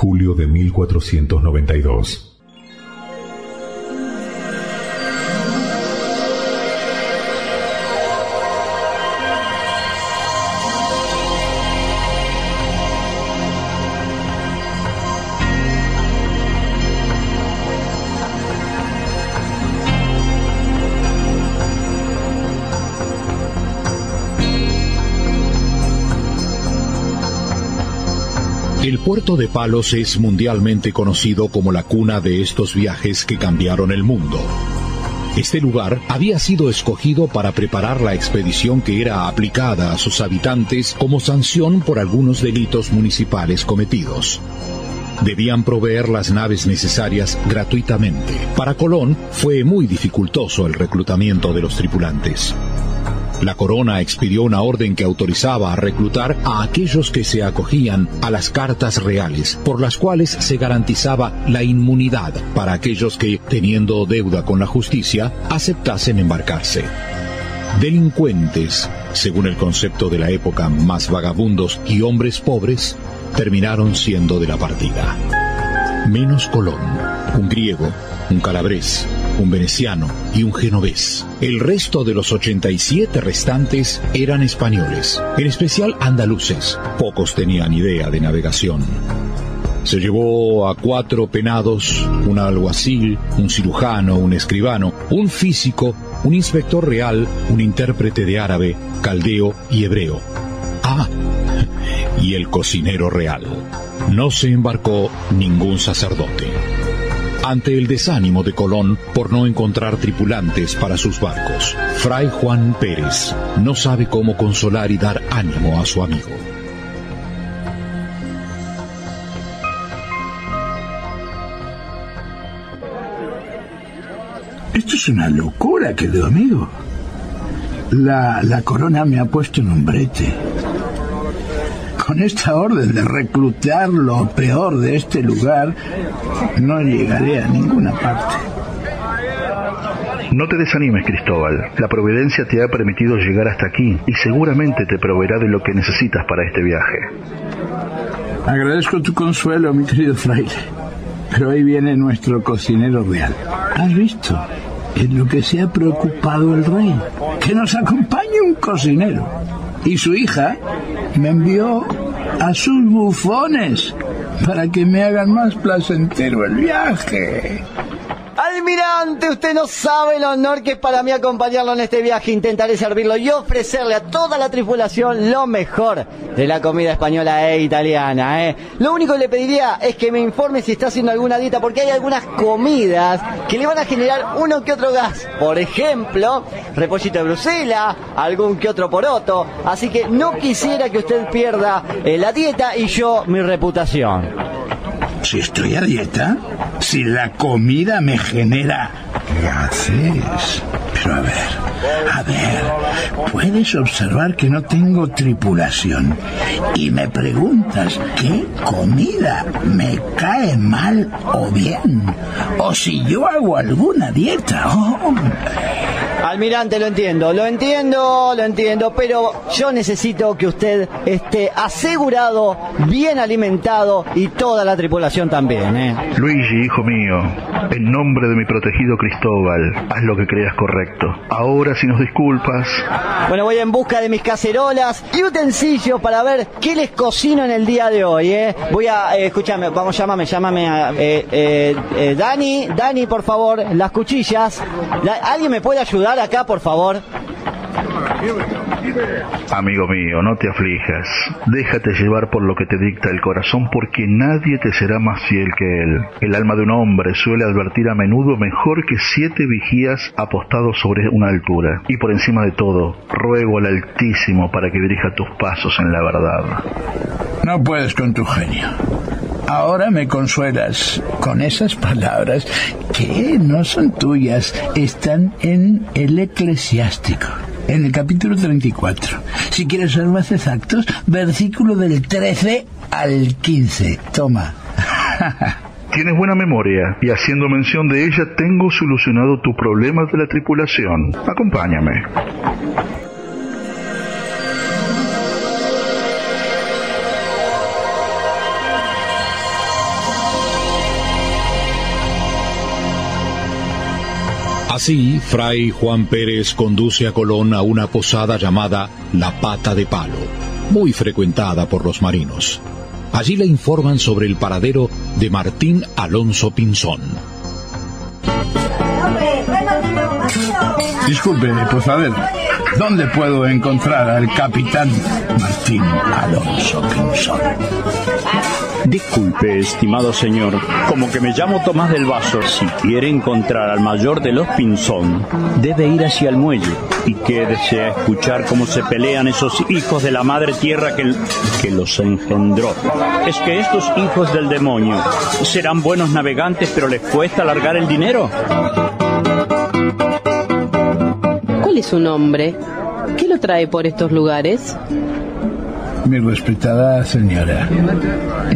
julio de 1492. El puerto de Palos es mundialmente conocido como la cuna de estos viajes que cambiaron el mundo. Este lugar había sido escogido para preparar la expedición que era aplicada a sus habitantes como sanción por algunos delitos municipales cometidos. Debían proveer las naves necesarias gratuitamente. Para Colón fue muy dificultoso el reclutamiento de los tripulantes. La corona expidió una orden que autorizaba a reclutar a aquellos que se acogían a las cartas reales, por las cuales se garantizaba la inmunidad para aquellos que, teniendo deuda con la justicia, aceptasen embarcarse. Delincuentes, según el concepto de la época más vagabundos y hombres pobres, terminaron siendo de la partida. Menos Colón, un griego, un calabrés, un veneciano y un genovés. El resto de los 87 restantes eran españoles, en especial andaluces. Pocos tenían idea de navegación. Se llevó a cuatro penados, un alguacil, un cirujano, un escribano, un físico, un inspector real, un intérprete de árabe, caldeo y hebreo. Ah, y el cocinero real. No se embarcó ningún sacerdote ante el desánimo de Colón por no encontrar tripulantes para sus barcos. Fray Juan Pérez no sabe cómo consolar y dar ánimo a su amigo. Esto es una locura, querido amigo. La, la corona me ha puesto en un brete con esta orden de reclutar lo peor de este lugar, no llegaré a ninguna parte. No te desanimes, Cristóbal. La providencia te ha permitido llegar hasta aquí y seguramente te proveerá de lo que necesitas para este viaje. Agradezco tu consuelo, mi querido fraile. Pero ahí viene nuestro cocinero real. ¿Has visto? En lo que se ha preocupado el rey. Que nos acompañe un cocinero. Y su hija me envió a sus bufones para que me hagan más placentero el viaje. Almirante, usted no sabe el honor que es para mí acompañarlo en este viaje. Intentaré servirlo y ofrecerle a toda la tripulación lo mejor de la comida española e italiana. ¿eh? Lo único que le pediría es que me informe si está haciendo alguna dieta, porque hay algunas comidas que le van a generar uno que otro gas. Por ejemplo, repollito de Bruselas, algún que otro poroto. Así que no quisiera que usted pierda eh, la dieta y yo mi reputación si estoy a dieta, si la comida me genera gases. Pero a ver, a ver, puedes observar que no tengo tripulación y me preguntas qué comida me cae mal o bien, o si yo hago alguna dieta. Oh, Almirante, lo entiendo, lo entiendo, lo entiendo, pero yo necesito que usted esté asegurado, bien alimentado y toda la tripulación también. ¿eh? Luigi, hijo mío, en nombre de mi protegido Cristóbal, haz lo que creas correcto. Ahora, si nos disculpas. Bueno, voy en busca de mis cacerolas y utensilios para ver qué les cocino en el día de hoy. ¿eh? Voy a, eh, escúchame, vamos, llámame, llámame a eh, eh, Dani, Dani, por favor, las cuchillas. ¿Alguien me puede ayudar? Acá, por favor? Amigo mío, no te aflijas. Déjate llevar por lo que te dicta el corazón porque nadie te será más fiel que él. El alma de un hombre suele advertir a menudo mejor que siete vigías apostados sobre una altura. Y por encima de todo, ruego al Altísimo para que dirija tus pasos en la verdad. No puedes con tu genio. Ahora me consuelas con esas palabras que no son tuyas, están en el eclesiástico, en el capítulo 34. Si quieres ser más exactos, versículo del 13 al 15. Toma. Tienes buena memoria y haciendo mención de ella tengo solucionado tu problema de la tripulación. Acompáñame. Así, Fray Juan Pérez conduce a Colón a una posada llamada La Pata de Palo, muy frecuentada por los marinos. Allí le informan sobre el paradero de Martín Alonso Pinzón. Disculpe, pues a ver, ¿dónde puedo encontrar al capitán Martín Alonso Pinzón? Disculpe, estimado señor, como que me llamo Tomás del Vaso. Si quiere encontrar al mayor de los Pinzón, debe ir hacia el muelle y quédese a escuchar cómo se pelean esos hijos de la madre tierra que, que los engendró. Es que estos hijos del demonio serán buenos navegantes, pero les cuesta largar el dinero. ¿Cuál es su nombre? ¿Qué lo trae por estos lugares? Mi respetada señora,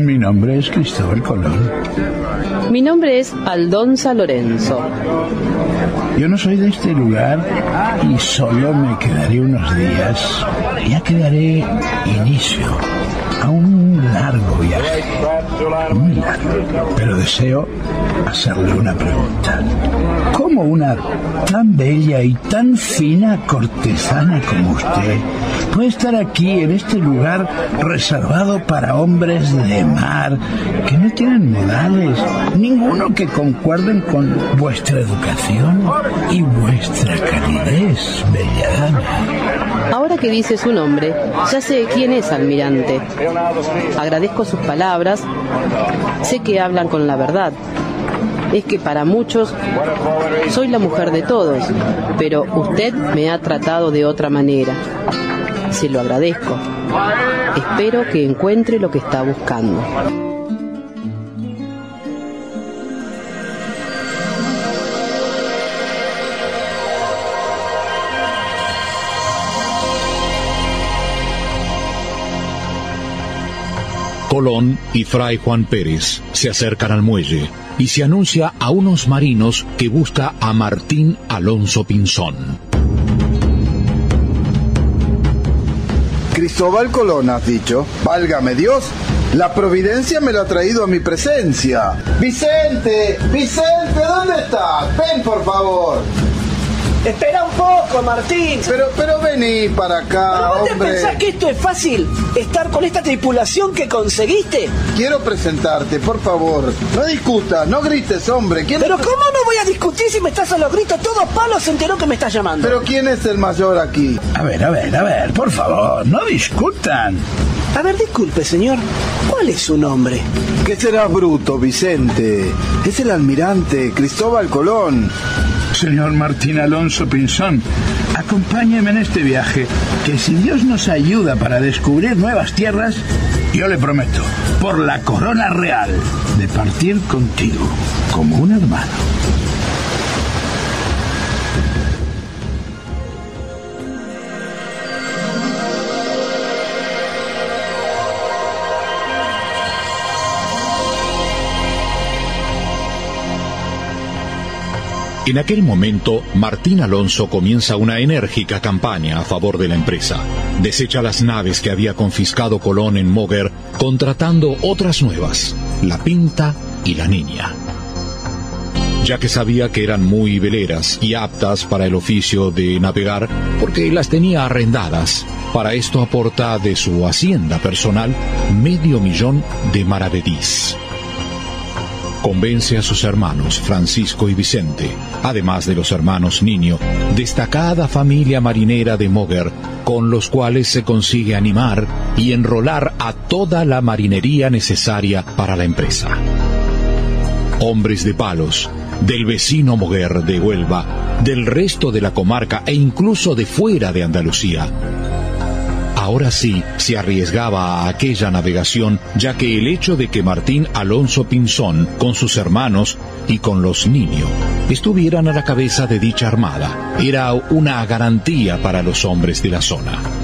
mi nombre es Cristóbal Colón. Mi nombre es Aldonza Lorenzo. Yo no soy de este lugar y solo me quedaré unos días. Ya que daré inicio a un largo viaje. Muy largo. Pero deseo hacerle una pregunta. ¿Cómo una tan bella y tan fina cortesana como usted puede estar aquí en este lugar reservado para hombres de mar que no tienen modales, ninguno que concuerden con vuestra educación y vuestra calidez, bella dama? Ahora que dice su nombre, ya sé quién es almirante. Agradezco sus palabras. Sé que hablan con la verdad. Es que para muchos soy la mujer de todos, pero usted me ha tratado de otra manera. Se lo agradezco. Espero que encuentre lo que está buscando. Colón y Fray Juan Pérez se acercan al muelle y se anuncia a unos marinos que busca a Martín Alonso Pinzón. Cristóbal Colón, has dicho. Válgame Dios, la providencia me lo ha traído a mi presencia. Vicente, Vicente, ¿dónde estás? Ven, por favor. Espera un poco, Martín. Pero, pero vení para acá, ¿Pero vos te hombre. pensás que esto es fácil? ¿Estar con esta tripulación que conseguiste? Quiero presentarte, por favor. No discutas, no grites, hombre. ¿Quién Pero ¿cómo no voy a discutir si me estás a los gritos? Todo palo se enteró que me estás llamando. Pero ¿quién es el mayor aquí? A ver, a ver, a ver, por favor, no discutan. A ver, disculpe, señor. ¿Cuál es su nombre? ¿Qué será bruto, Vicente? Es el almirante Cristóbal Colón. Señor Martín Alonso Pinzón, acompáñeme en este viaje, que si Dios nos ayuda para descubrir nuevas tierras, yo le prometo, por la corona real, de partir contigo como un hermano. En aquel momento, Martín Alonso comienza una enérgica campaña a favor de la empresa. Desecha las naves que había confiscado Colón en Moguer, contratando otras nuevas, la Pinta y la Niña. Ya que sabía que eran muy veleras y aptas para el oficio de navegar, porque las tenía arrendadas, para esto aporta de su hacienda personal medio millón de maravedís convence a sus hermanos Francisco y Vicente, además de los hermanos Niño, destacada familia marinera de Moguer, con los cuales se consigue animar y enrolar a toda la marinería necesaria para la empresa. Hombres de palos, del vecino Moguer de Huelva, del resto de la comarca e incluso de fuera de Andalucía, ahora sí se arriesgaba a aquella navegación, ya que el hecho de que Martín Alonso Pinzón, con sus hermanos y con los niños, estuvieran a la cabeza de dicha armada, era una garantía para los hombres de la zona.